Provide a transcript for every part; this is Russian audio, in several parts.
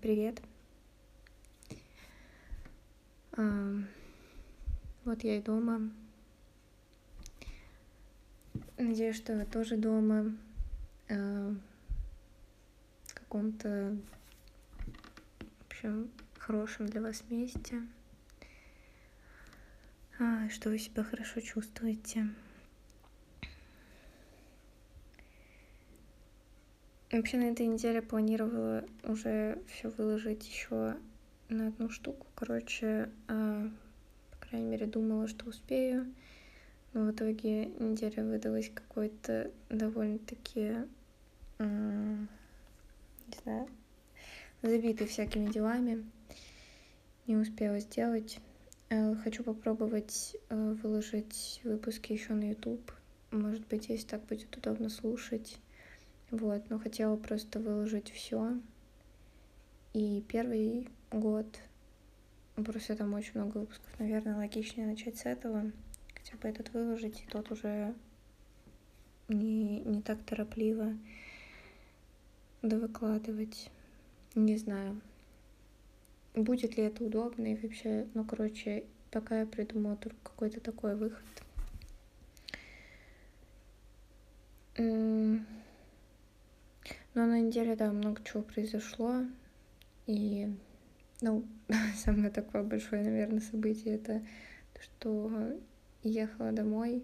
Привет. Вот я и дома. Надеюсь, что вы тоже дома. В каком-то, в общем, хорошем для вас месте. А, что вы себя хорошо чувствуете. Вообще на этой неделе планировала уже все выложить еще на одну штуку. Короче, э, по крайней мере, думала, что успею. Но в итоге неделя выдалась какой-то довольно-таки, не знаю, забитой всякими делами. Не успела сделать. Э, хочу попробовать э, выложить выпуски еще на YouTube. Может быть, если так будет удобно слушать вот, но хотела просто выложить все. И первый год, просто там очень много выпусков, наверное, логичнее начать с этого. Хотя бы этот выложить, и тот уже не, не так торопливо довыкладывать. Не знаю, будет ли это удобно и вообще, ну, короче, пока я придумала только какой-то такой выход. Но на неделе, да, много чего произошло. И, ну, самое такое большое, наверное, событие это то, что ехала домой.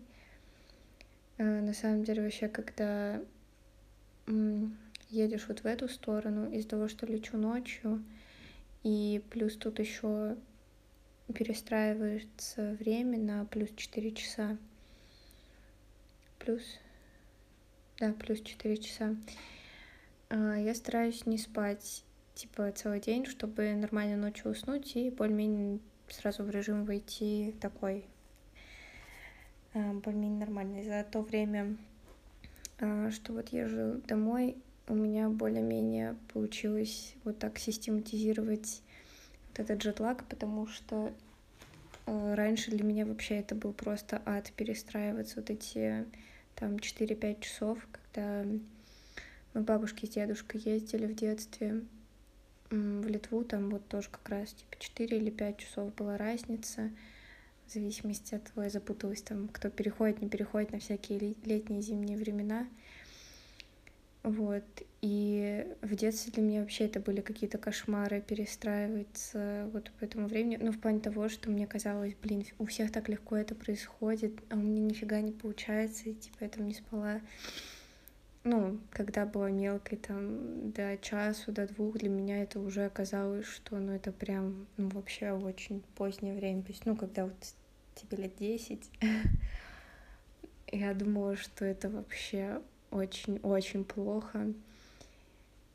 Э, на самом деле, вообще, когда едешь вот в эту сторону, из-за того, что лечу ночью, и плюс тут еще перестраивается время на плюс 4 часа. Плюс, да, плюс 4 часа. А, я стараюсь не спать типа целый день, чтобы нормально ночью уснуть и более-менее сразу в режим войти такой а, более-менее нормальный. За то время, а, что вот езжу домой, у меня более-менее получилось вот так систематизировать вот этот джетлаг, потому что раньше для меня вообще это был просто ад перестраиваться вот эти там 4-5 часов, когда мы бабушки с дедушкой ездили в детстве в Литву, там вот тоже как раз типа 4 или 5 часов была разница, в зависимости от того, я запуталась там, кто переходит, не переходит на всякие летние зимние времена. Вот, и в детстве для меня вообще это были какие-то кошмары перестраиваться вот по этому времени, ну, в плане того, что мне казалось, блин, у всех так легко это происходит, а у меня нифига не получается, и типа я там не спала ну, когда была мелкой, там, до часу, до двух, для меня это уже оказалось, что, ну, это прям, ну, вообще очень позднее время. То есть, ну, когда вот тебе лет десять, я думала, что это вообще очень-очень плохо,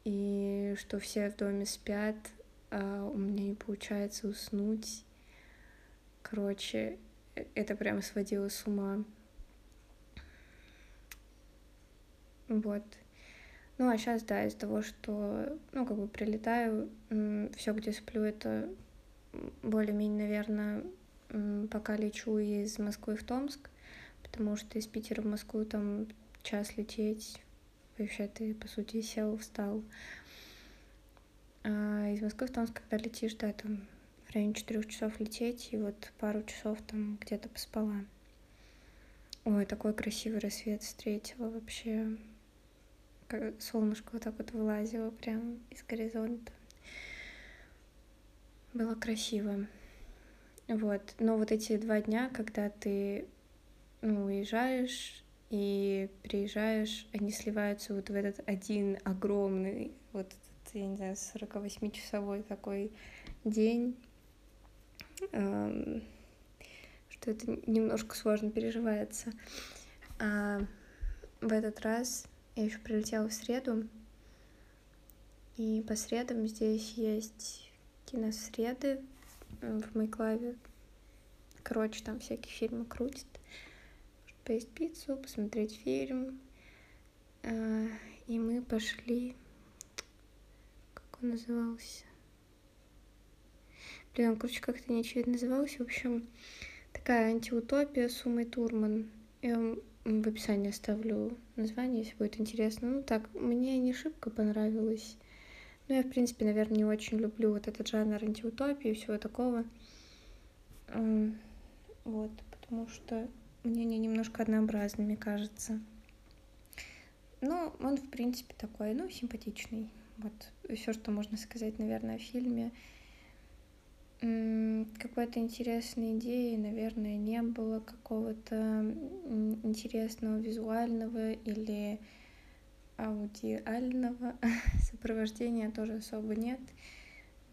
и что все в доме спят, а у меня не получается уснуть. Короче, э, это прям сводило с ума. Вот. Ну, а сейчас, да, из-за того, что, ну, как бы прилетаю, все, где сплю, это более-менее, наверное, пока лечу из Москвы в Томск, потому что из Питера в Москву там час лететь, вообще ты, по сути, сел, встал. А из Москвы в Томск, когда летишь, да, там в районе четырех часов лететь, и вот пару часов там где-то поспала. Ой, такой красивый рассвет встретила вообще солнышко вот так вот вылазило прямо из горизонта. Было красиво. Вот. Но вот эти два дня, когда ты ну, уезжаешь и приезжаешь, они сливаются вот в этот один огромный, вот этот, я не знаю, 48-часовой такой день, что это немножко сложно переживается. А в этот раз я еще прилетела в среду. И по средам здесь есть киносреды в Майклаве. Короче, там всякие фильмы крутят. Поесть пиццу, посмотреть фильм. А, и мы пошли... Как он назывался? Блин, он, короче, как-то неочевидно назывался. В общем, такая антиутопия с Умой Турман. Я в описании оставлю название, если будет интересно. Ну так, мне не шибко понравилось. Ну, я, в принципе, наверное, не очень люблю вот этот жанр антиутопии и всего такого. Вот, потому что мне они немножко однообразными кажется. Но он, в принципе, такой, ну, симпатичный. Вот все, что можно сказать, наверное, о фильме. Какой-то интересной идеи, наверное, не было какого-то интересного визуального или аудиального сопровождения тоже особо нет.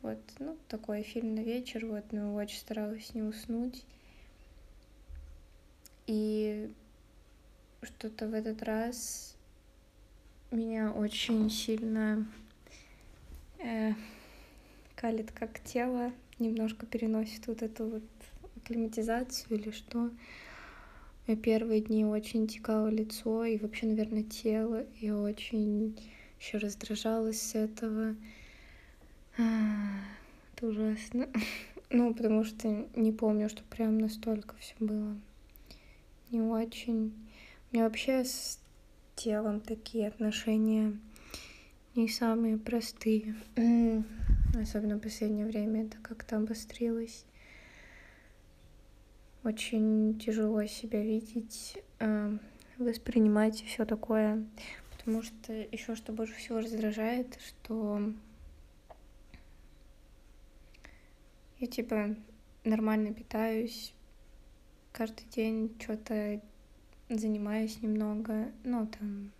Вот, ну, такой фильм на вечер, вот, но очень старалась не уснуть. И что-то в этот раз меня очень сильно э, калит как тело, немножко переносит вот эту вот акклиматизацию или что. Я первые дни очень текало лицо и вообще, наверное, тело. И очень еще раздражалась с этого. Это ужасно. Ну, потому что не помню, что прям настолько все было не очень. У меня вообще с телом такие отношения не самые простые. Особенно в последнее время это как-то обострилось. Очень тяжело себя видеть, э, воспринимать все такое, потому что еще что больше всего раздражает, что я типа нормально питаюсь, каждый день что-то занимаюсь немного, ну там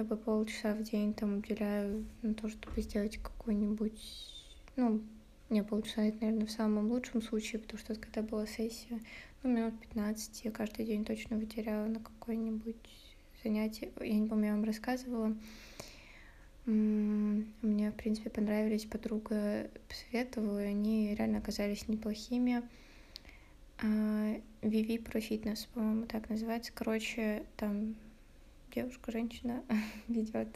хотя бы полчаса в день там уделяю на то, чтобы сделать какой-нибудь, ну, не, полчаса это, наверное, в самом лучшем случае, потому что когда была сессия, ну, минут 15 я каждый день точно вытеряла на какое-нибудь занятие. Я не помню, я вам рассказывала. Мне, в принципе, понравились, подруга посоветовала, и они реально оказались неплохими. Виви про фитнес, по-моему, так называется. Короче, там девушка, женщина ведет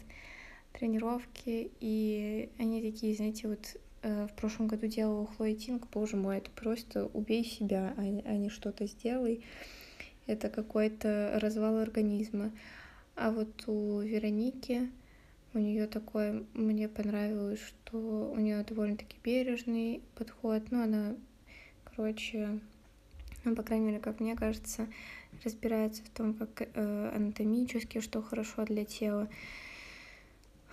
тренировки, и они такие, знаете, вот Э, в прошлом году делала Хлоя Тинг, боже мой, это просто убей себя, а, а не что-то сделай. Это какой-то развал организма. А вот у Вероники, у нее такое, мне понравилось, что у нее довольно-таки бережный подход. Ну, она, короче, ну, по крайней мере, как мне кажется, разбирается в том, как э, анатомически, что хорошо для тела.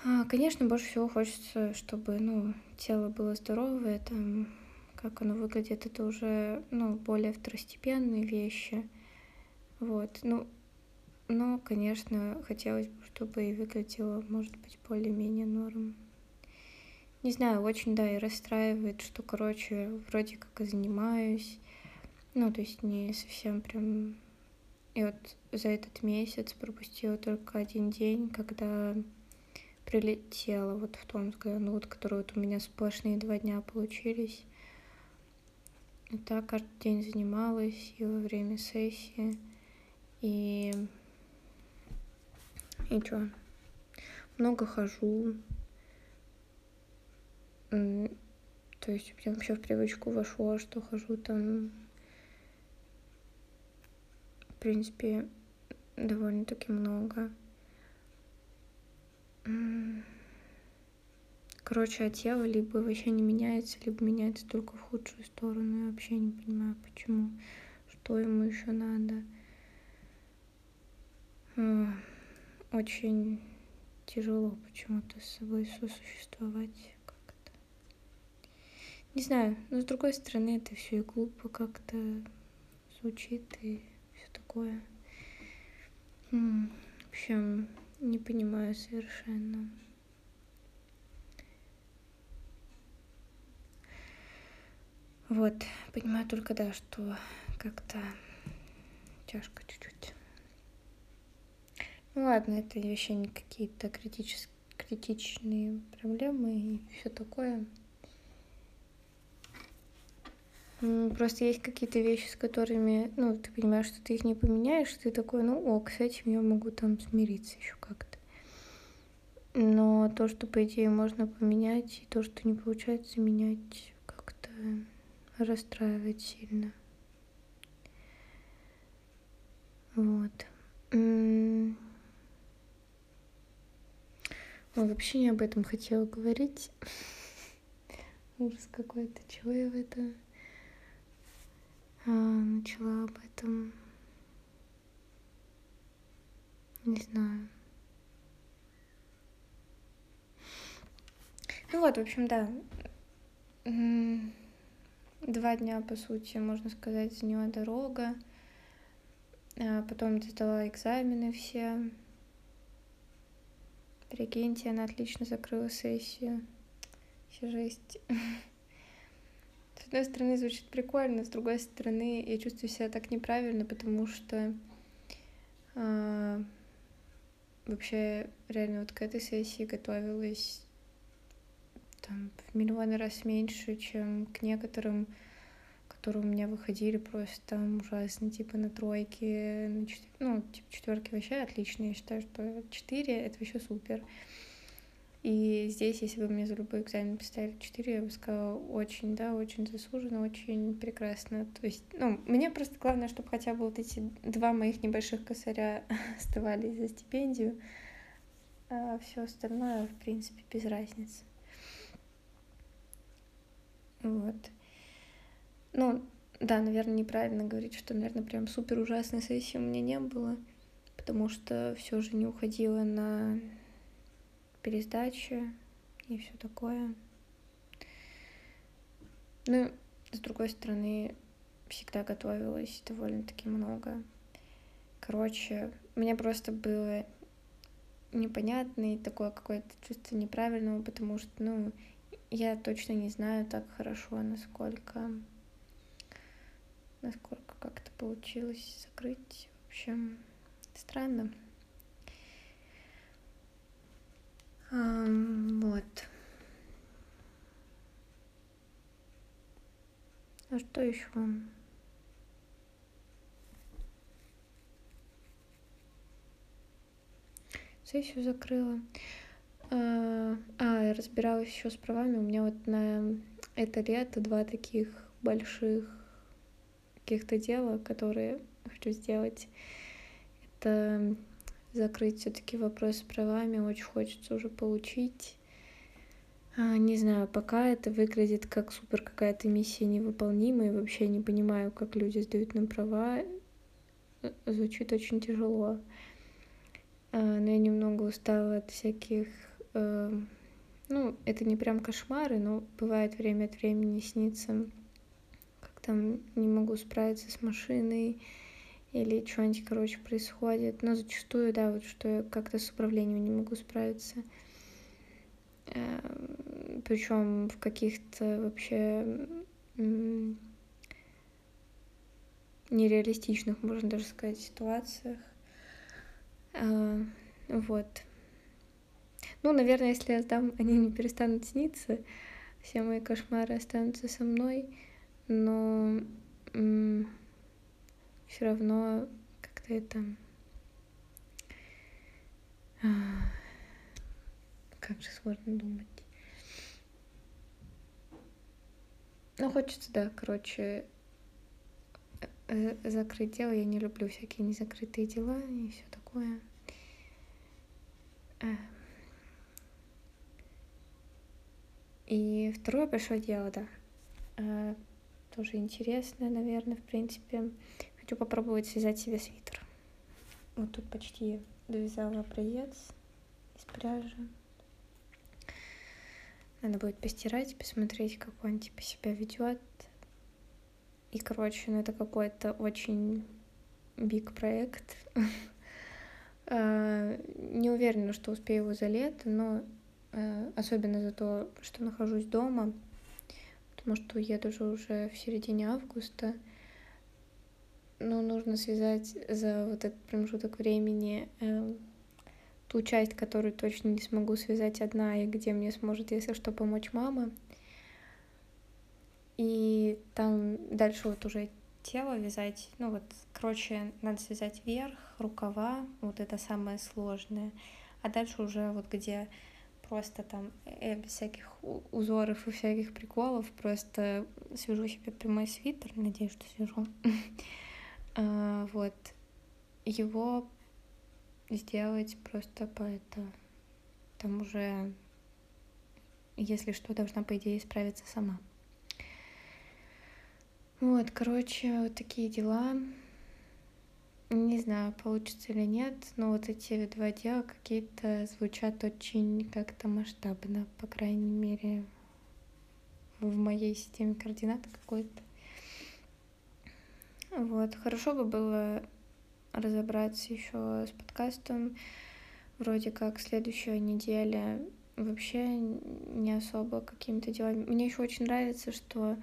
А, конечно, больше всего хочется, чтобы, ну, тело было здоровое, там, как оно выглядит, это уже, ну, более второстепенные вещи, вот, ну, но, конечно, хотелось бы, чтобы и выглядело, может быть, более-менее норм. Не знаю, очень, да, и расстраивает, что, короче, вроде как и занимаюсь, ну, то есть не совсем прям... И вот за этот месяц пропустила только один день, когда прилетела вот в Томск, ну вот, которые вот у меня сплошные два дня получились. И так каждый день занималась и во время сессии. И... И чё? Много хожу. То есть у меня вообще в привычку вошло, что хожу там, в принципе, довольно-таки много. Короче, а тело либо вообще не меняется, либо меняется только в худшую сторону. Я вообще не понимаю, почему. Что ему еще надо. Очень тяжело почему-то с собой сосуществовать как-то. Не знаю, но с другой стороны это все и глупо как-то звучит и такое. В общем, не понимаю совершенно. Вот, понимаю только, да, что как-то тяжко чуть-чуть. Ну ладно, это вообще не какие-то критичные проблемы и все такое. Просто есть какие-то вещи, с которыми, ну, ты понимаешь, что ты их не поменяешь, ты такой, ну, ок, с этим я могу там смириться еще как-то. Но то, что, по идее, можно поменять, и то, что не получается менять, как-то расстраивает сильно. Вот. Ой, вообще не об этом хотела говорить. Ужас какой-то. Чего я в это начала об этом? Не знаю. Ну вот, в общем, да. Два дня, по сути, можно сказать, заняла дорога. А потом сдала экзамены все. Прикиньте, она отлично закрыла сессию. Все жесть. Одной стороны, звучит прикольно, с другой стороны, я чувствую себя так неправильно, потому что э, вообще реально вот к этой сессии готовилась там в миллионы раз меньше, чем к некоторым которые у меня выходили просто там ужасно, типа на тройке, на четвер... ну, типа четверки вообще отлично, я считаю, что четыре это вообще супер. И здесь, если бы мне за любой экзамен поставили 4, я бы сказала, очень, да, очень заслуженно, очень прекрасно. То есть, ну, мне просто главное, чтобы хотя бы вот эти два моих небольших косаря оставались за стипендию, а все остальное, в принципе, без разницы. Вот. Ну, да, наверное, неправильно говорить, что, наверное, прям супер ужасной сессии у меня не было, потому что все же не уходило на пересдачи и все такое. Ну, с другой стороны, всегда готовилась довольно-таки много. Короче, мне просто было непонятно и такое какое-то чувство неправильного, потому что, ну, я точно не знаю так хорошо, насколько насколько как-то получилось закрыть. В общем, странно. А, вот. А что еще? Сессию закрыла. А, а, разбиралась еще с правами. У меня вот на это лето два таких больших каких-то дела, которые хочу сделать. Это закрыть все-таки вопрос с правами, очень хочется уже получить. А, не знаю, пока это выглядит как супер какая-то миссия невыполнимая, вообще не понимаю, как люди сдают нам права. Э, звучит очень тяжело. А, но я немного устала от всяких... Э, ну, это не прям кошмары, но бывает время от времени снится там не могу справиться с машиной или что-нибудь, короче, происходит. Но зачастую, да, вот что я как-то с управлением не могу справиться. Эм, Причем в каких-то вообще нереалистичных, можно даже сказать, ситуациях. А, вот. Ну, наверное, если я сдам, они не перестанут сниться, все мои кошмары останутся со мной но все равно как-то это а, как же сложно думать. Ну, хочется, да, короче, э, закрыть дело. Я не люблю всякие незакрытые дела и все такое. А. И второе большое дело, да, тоже интересное, наверное, в принципе. Хочу попробовать связать себе свитер. Вот тут почти довязала проец из пряжи. Надо будет постирать, посмотреть, как он типа себя ведет. И, короче, ну это какой-то очень биг проект. А, не уверена, что успею его за лето, но э, особенно за то, что нахожусь дома, потому что уеду же уже в середине августа. Но нужно связать за вот этот промежуток времени э, ту часть, которую точно не смогу связать одна, и где мне сможет, если что, помочь мама. И там дальше вот уже тело вязать, ну вот, короче, надо связать вверх, рукава, вот это самое сложное. А дальше уже вот где просто там э, без всяких узоров и всяких приколов, просто свяжу себе прямой свитер, надеюсь, что свяжу. а, вот. Его сделать просто по это там уже, если что, должна, по идее, справиться сама. Вот, короче, вот такие дела. Не знаю, получится или нет, но вот эти два дела какие-то звучат очень как-то масштабно, по крайней мере, в моей системе координат какой-то. Вот, хорошо бы было разобраться еще с подкастом. Вроде как следующая неделя вообще не особо какими-то делами. Мне еще очень нравится, что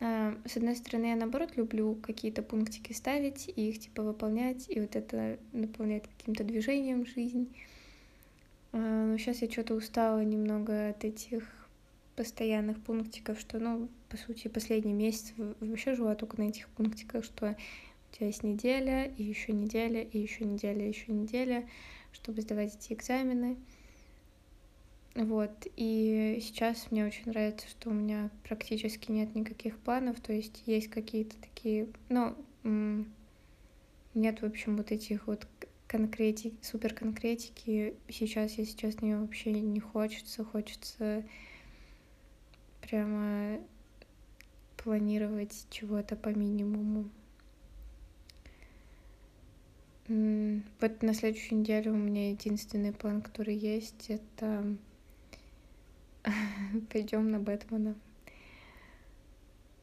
э, с одной стороны, я наоборот люблю какие-то пунктики ставить и их типа выполнять, и вот это наполняет каким-то движением жизнь. Э, но сейчас я что-то устала немного от этих постоянных пунктиков, что, ну, по сути, последний месяц вообще жила только на этих пунктиках, что у тебя есть неделя, и еще неделя, и еще неделя, и еще неделя, чтобы сдавать эти экзамены. Вот, и сейчас мне очень нравится, что у меня практически нет никаких планов, то есть есть какие-то такие, ну, нет, в общем, вот этих вот конкретики, супер конкретики. Сейчас, если честно, ее вообще не хочется, хочется прямо планировать чего-то по минимуму. Вот на следующую неделю у меня единственный план, который есть, это пойдем на Бэтмена.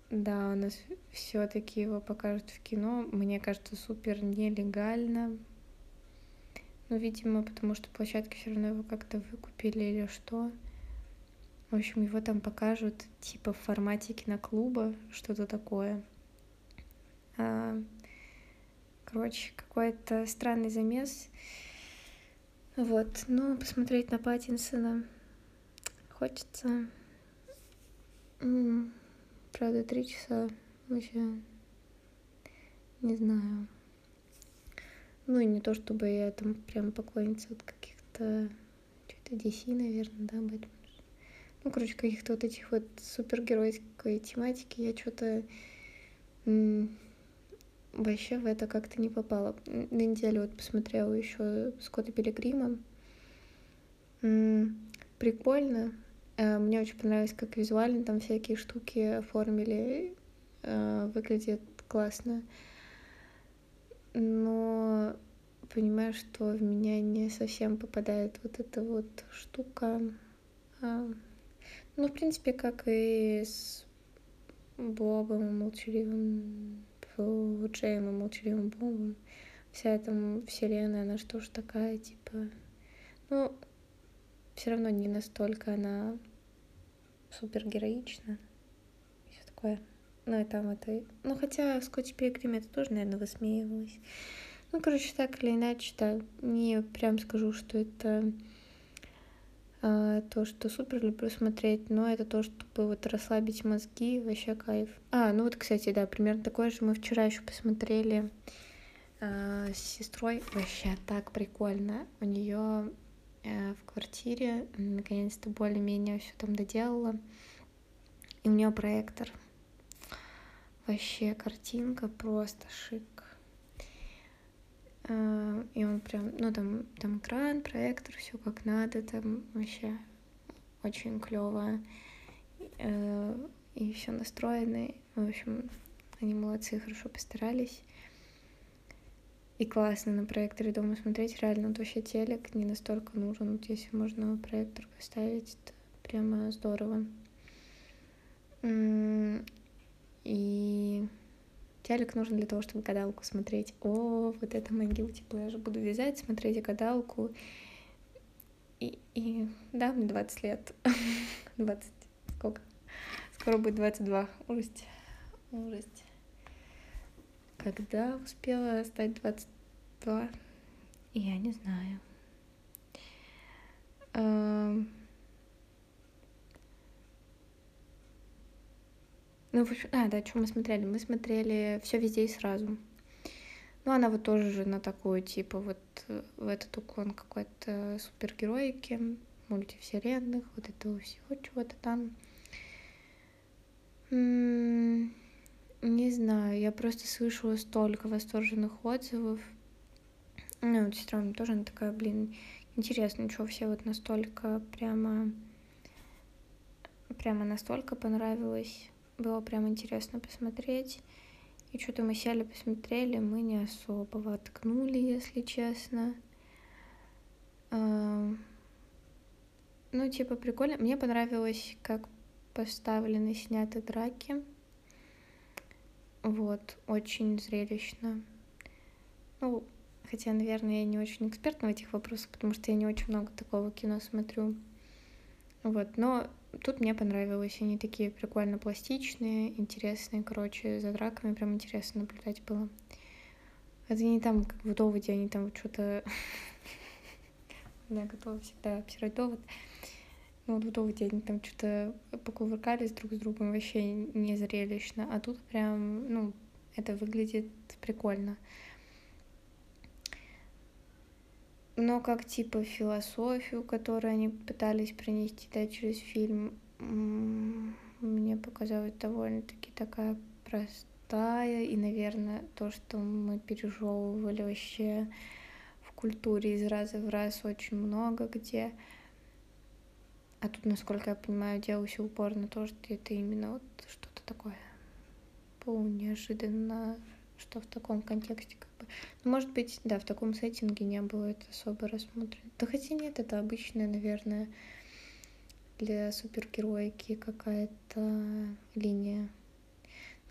Да, у нас все-таки его покажут в кино. Мне кажется, супер нелегально. Ну, видимо, потому что площадки все равно его как-то выкупили или что. В общем, его там покажут типа в формате киноклуба, что-то такое. А, короче, какой-то странный замес. Вот, ну, посмотреть на Паттинсона хочется. Правда, три часа вообще не знаю. Ну и не то, чтобы я там прям поклонница от каких-то что-то DC, наверное, да, Бэтмен ну, короче, каких-то вот этих вот супергеройской тематики я что-то вообще в это как-то не попала. На неделю вот посмотрела еще Скотта Пилигрима. Прикольно. Э, мне очень понравилось, как визуально там всякие штуки оформили. Э, выглядит классно. Но понимаю, что в меня не совсем попадает вот эта вот штука ну, в принципе, как и с Бобом и молчаливым, Джеем и молчаливым Бобом. Вся эта вселенная, она что ж такая, типа... Ну, все равно не настолько она супергероична. Все такое. Ну, и там это... Ну, хотя в Скотче Пилигриме это тоже, наверное, высмеивалось. Ну, короче, так или иначе, да, не прям скажу, что это то, что супер люблю смотреть, но это то, чтобы вот расслабить мозги, вообще кайф. А, ну вот, кстати, да, примерно такое же мы вчера еще посмотрели э, с сестрой. Вообще так прикольно. У нее э, в квартире наконец-то более-менее все там доделала. И у нее проектор. Вообще картинка просто шик. А, и он прям, ну там, там экран, проектор, все как надо, там вообще очень клево. Э, и все настроено. В общем, они молодцы, хорошо постарались. И классно на проекторе дома смотреть. Реально, вот вообще телек не настолько нужен. Вот если можно проектор поставить, это прямо здорово. И Телек нужен для того, чтобы гадалку смотреть. О, вот это мои guilty pleasure. Буду вязать, смотреть гадалку. И, и да, мне 20 лет. 20. Сколько? Скоро будет 22. Ужасть. Ужасть. Когда успела стать 22? Я не знаю. Ну, в общем, а, да, что мы смотрели? Мы смотрели все везде и сразу. Ну, она вот тоже же на такую, типа, вот в этот уклон какой-то супергероики, мультивселенных, вот этого всего чего-то там. М-м, не знаю, я просто слышала столько восторженных отзывов. Ну, вот сестра тоже, она такая, блин, интересно, что все вот настолько прямо, прямо настолько понравилось. Было прям интересно посмотреть. И что-то мы сели, посмотрели, мы не особо воткнули, если честно. Ну, типа, прикольно. Мне понравилось, как поставлены, сняты драки. Вот, очень зрелищно. Ну, хотя, наверное, я не очень эксперт в этих вопросах, потому что я не очень много такого кино смотрю. Вот, но тут мне понравилось. Они такие прикольно пластичные, интересные. Короче, за драками прям интересно наблюдать было. Это не там, как в доводе, они там что-то... Я готова всегда обсирать довод. Ну, вот в доводе они там что-то покувыркались друг с другом вообще не зрелищно. А тут прям, ну, это выглядит прикольно. Но как типа философию, которую они пытались принести да, через фильм, мне показалось довольно-таки такая простая, и, наверное, то, что мы пережевывали вообще в культуре из раза в раз очень много где. А тут, насколько я понимаю, делался упор на то, что это именно вот что-то такое полунеожиданно что в таком контексте как бы... Ну, может быть, да, в таком сеттинге не было это особо рассмотрено. Да хотя нет, это обычная, наверное, для супергероики какая-то линия.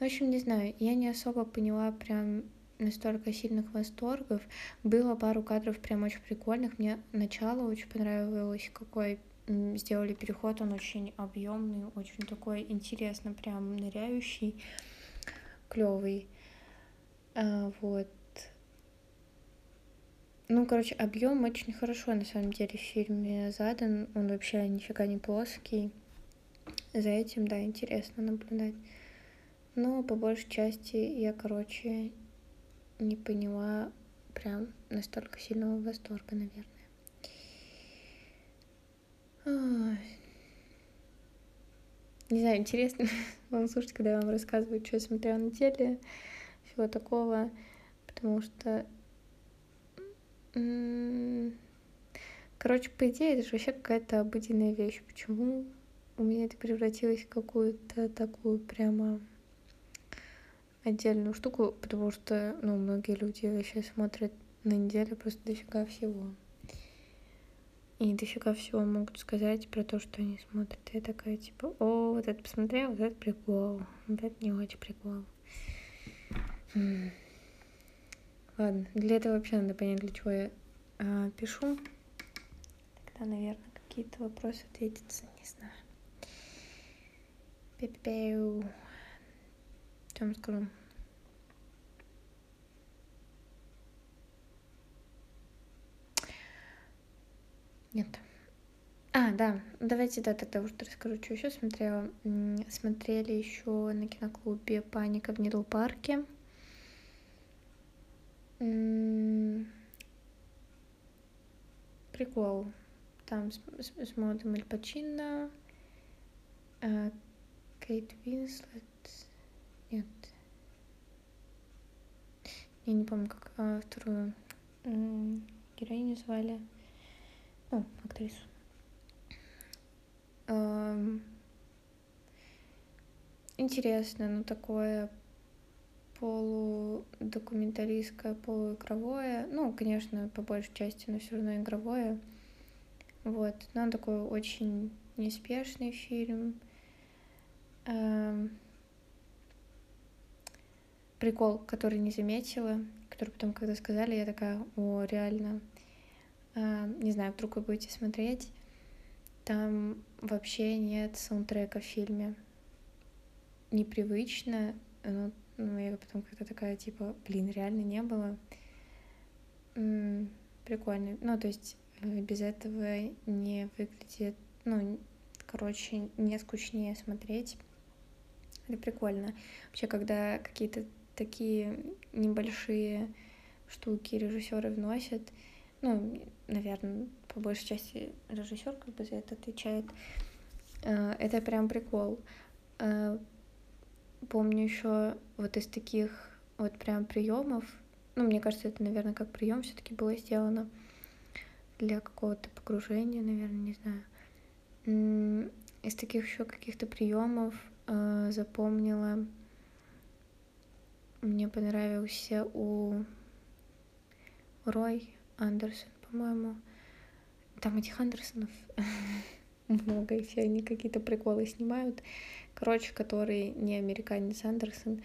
Ну, в общем, не знаю, я не особо поняла прям настолько сильных восторгов. Было пару кадров прям очень прикольных. Мне начало очень понравилось, какой сделали переход. Он очень объемный, очень такой интересно, прям ныряющий, клевый. А, вот. Ну, короче, объем очень хорошо на самом деле в фильме задан. Он вообще нифига не плоский. За этим, да, интересно наблюдать. Но по большей части я, короче, не поняла прям настолько сильного восторга, наверное. Ой. Не знаю, интересно вам слушать, когда я вам рассказываю, что я смотрела на теле всего такого, потому что... Короче, по идее, это же вообще какая-то обыденная вещь. Почему у меня это превратилось в какую-то такую прямо отдельную штуку, потому что, ну, многие люди вообще смотрят на неделю просто дофига всего. И дофига всего могут сказать про то, что они смотрят. И я такая, типа, о, вот это посмотрел, вот это прикол, вот это не очень прикол. Ладно, для этого вообще надо понять, для чего я а, пишу. Тогда, наверное, какие-то вопросы ответятся, не знаю. Что вам скажу? Нет. А, да, давайте, да, тогда уже расскажу, что еще смотрела. Смотрели еще на киноклубе «Паника в Нидл парке». Прикол. Там с, с, с молодым Эль Пачино, э, Кейт Винслет. Нет. Я не помню, как э, вторую героиню звали. Ну, актрису. Интересно, ну такое полудокументалистское, полуигровое. Ну, конечно, по большей части, но все равно игровое. Вот. Но он такой очень неспешный фильм. Эм... Прикол, который не заметила, который потом, когда сказали, я такая, о, реально. Эм... Не знаю, вдруг вы будете смотреть. Там вообще нет саундтрека в фильме. Непривычно, ну, я потом как-то такая, типа, блин, реально не было. М-м, прикольно. Ну, то есть э, без этого не выглядит, ну, короче, не скучнее смотреть. Это прикольно. Вообще, когда какие-то такие небольшие штуки режиссеры вносят, ну, наверное, по большей части режиссер как бы за это отвечает. Э, это прям прикол. Помню еще вот из таких вот прям приемов, ну, мне кажется, это, наверное, как прием все-таки было сделано для какого-то погружения, наверное, не знаю. Из таких еще каких-то приемов э, запомнила, мне понравился у Рой Андерсон, по-моему. Там этих Андерсонов много, и все они какие-то приколы снимают. Короче, который не американец Андерсон.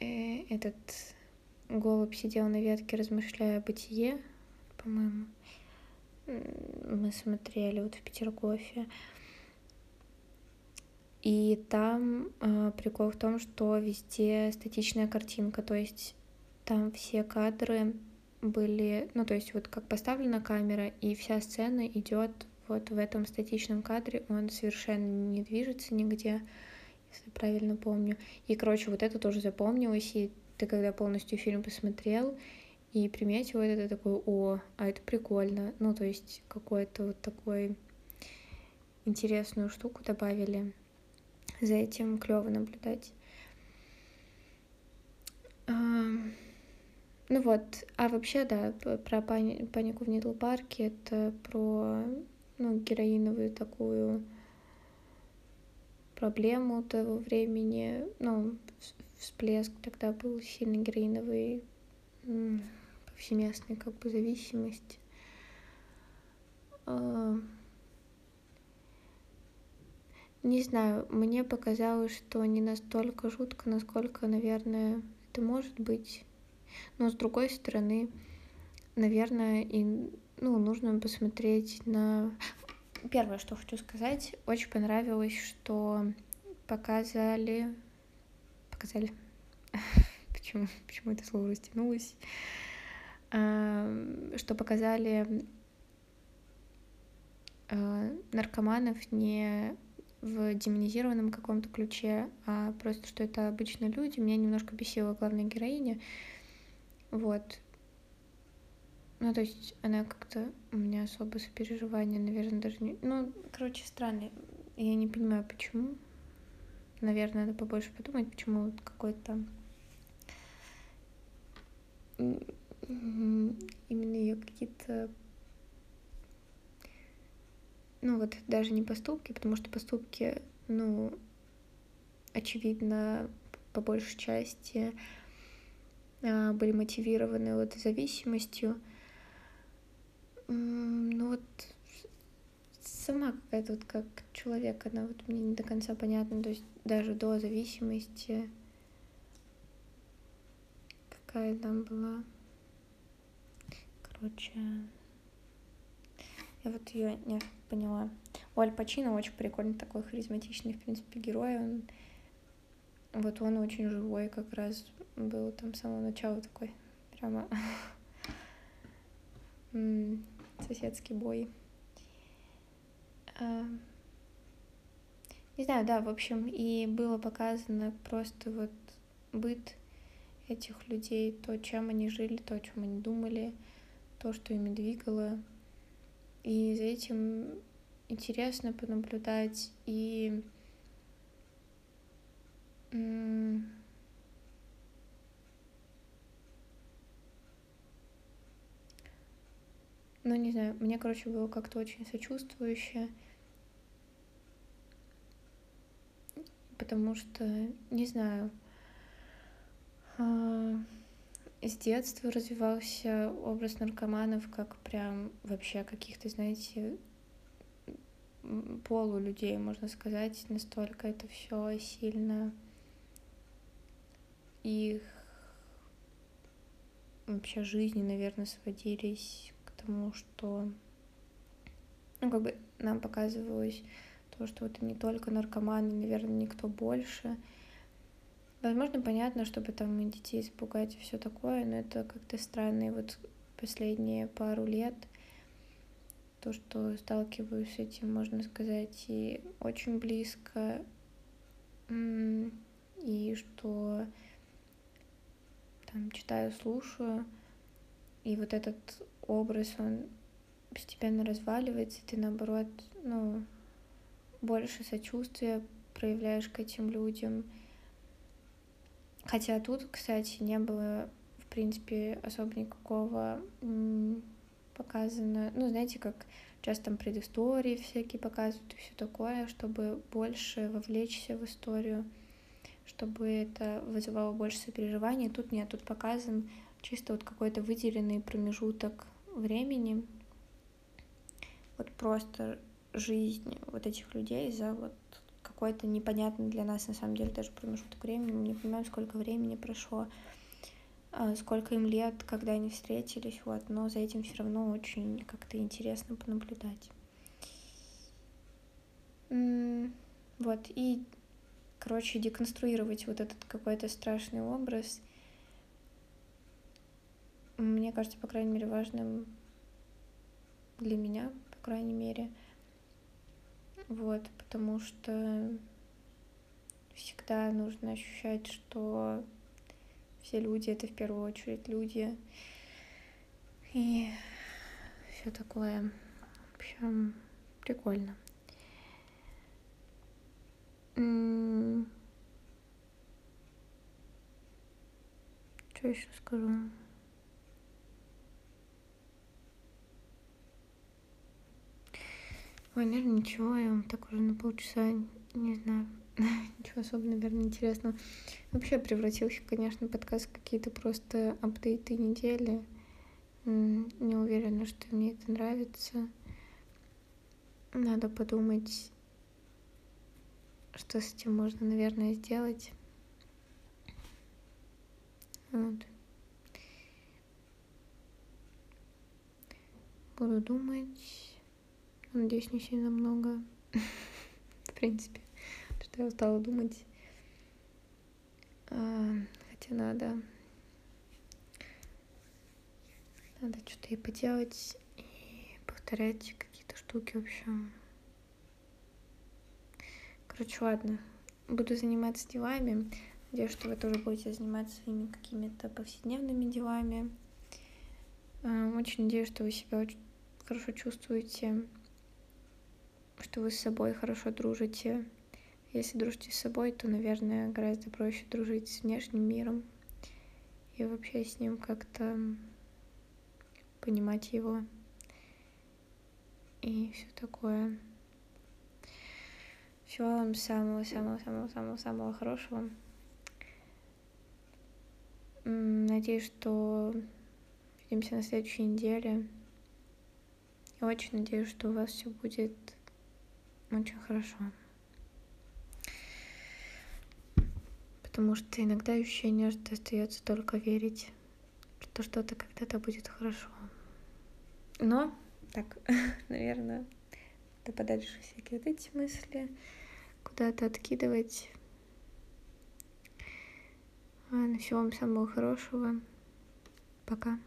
Э, этот голубь сидел на ветке, размышляя о бытие, по-моему. Мы смотрели вот в Петергофе. И там э, прикол в том, что везде статичная картинка, то есть там все кадры были, ну то есть вот как поставлена камера, и вся сцена идет вот в этом статичном кадре, он совершенно не движется нигде, если правильно помню. И, короче, вот это тоже запомнилось, и ты когда полностью фильм посмотрел и приметил это, ты такой, о, а это прикольно. Ну, то есть какой-то вот такой интересную штуку добавили. За этим клево наблюдать. Ну вот, а вообще, да, про пани панику в Нидл парке, это про, ну, героиновую такую проблему того времени, ну, всплеск тогда был сильно героиновый, повсеместной как бы зависимости. А, не знаю, мне показалось, что не настолько жутко, насколько, наверное, это может быть. Но с другой стороны, наверное, и ну, нужно посмотреть на... Первое, что хочу сказать, очень понравилось, что показали... Показали? почему, почему это слово растянулось? что показали а, наркоманов не в демонизированном каком-то ключе, а просто, что это обычные люди. Меня немножко бесила главная героиня. Вот. Ну, то есть она как-то у меня особо сопереживания, наверное, даже не... Ну, короче, странно. Я не понимаю, почему. Наверное, надо побольше подумать, почему вот какой-то именно ее какие-то ну вот даже не поступки, потому что поступки, ну, очевидно, по большей части а, были мотивированы вот зависимостью. Ну вот сама какая-то вот как человек, она вот мне не до конца понятна, то есть даже до зависимости какая там была. Короче, я вот ее не поняла. У Аль Пачино очень прикольный такой харизматичный, в принципе, герой. Он, вот он очень живой как раз был там с самого начала такой прямо соседский бой. А, не знаю, да, в общем, и было показано просто вот быт этих людей, то, чем они жили, то, о чем они думали, то, что ими двигало. И за этим интересно понаблюдать и ну, не знаю, мне, короче, было как-то очень сочувствующе, потому что, не знаю, а, с детства развивался образ наркоманов как прям вообще каких-то, знаете, полу людей, можно сказать, настолько это все сильно их вообще жизни, наверное, сводились к тому, что ну, как бы нам показывалось то, что это не только наркоманы, наверное, никто больше — Возможно, понятно, чтобы там и детей испугать и все такое, но это как-то странно. И вот последние пару лет то, что сталкиваюсь с этим, можно сказать, и очень близко, и что там читаю, слушаю, и вот этот образ, он постепенно разваливается, ты наоборот, ну, больше сочувствия проявляешь к этим людям, Хотя тут, кстати, не было, в принципе, особо никакого показано. Ну, знаете, как часто там предыстории всякие показывают и все такое, чтобы больше вовлечься в историю, чтобы это вызывало больше сопереживания. Тут нет, тут показан чисто вот какой-то выделенный промежуток времени, вот просто жизнь вот этих людей за вот какой-то непонятный для нас на самом деле даже промежуток времени. Мы не понимаем, сколько времени прошло, а, сколько им лет, когда они встретились, вот, но за этим все равно очень как-то интересно понаблюдать. Вот, и, короче, деконструировать вот этот какой-то страшный образ, мне кажется, по крайней мере, важным для меня, по крайней мере, вот, потому что всегда нужно ощущать, что все люди это в первую очередь люди. И все такое. В общем, прикольно. Что еще скажу? Ой, наверное, ничего, я вам так уже на полчаса, не знаю, ничего особо, наверное, интересного. Вообще превратился, конечно, подкаст в какие-то просто апдейты недели. Не уверена, что мне это нравится. Надо подумать, что с этим можно, наверное, сделать. Вот. Буду думать. Надеюсь, не сильно много. В принципе, что я устала думать. А, хотя надо... Надо что-то и поделать, и повторять какие-то штуки, в общем. Короче, ладно. Буду заниматься делами. Надеюсь, что вы тоже будете заниматься своими какими-то повседневными делами. А, очень надеюсь, что вы себя очень хорошо чувствуете что вы с собой хорошо дружите. Если дружите с собой, то, наверное, гораздо проще дружить с внешним миром и вообще с ним как-то понимать его и все такое. Всего вам самого-самого-самого-самого хорошего. Надеюсь, что увидимся на следующей неделе. Я очень надеюсь, что у вас все будет очень хорошо. Потому что иногда ощущение, что остается только верить, что что-то когда-то будет хорошо. Но, так, наверное, да подальше всякие вот эти мысли куда-то откидывать. Ладно, всего вам самого хорошего. Пока.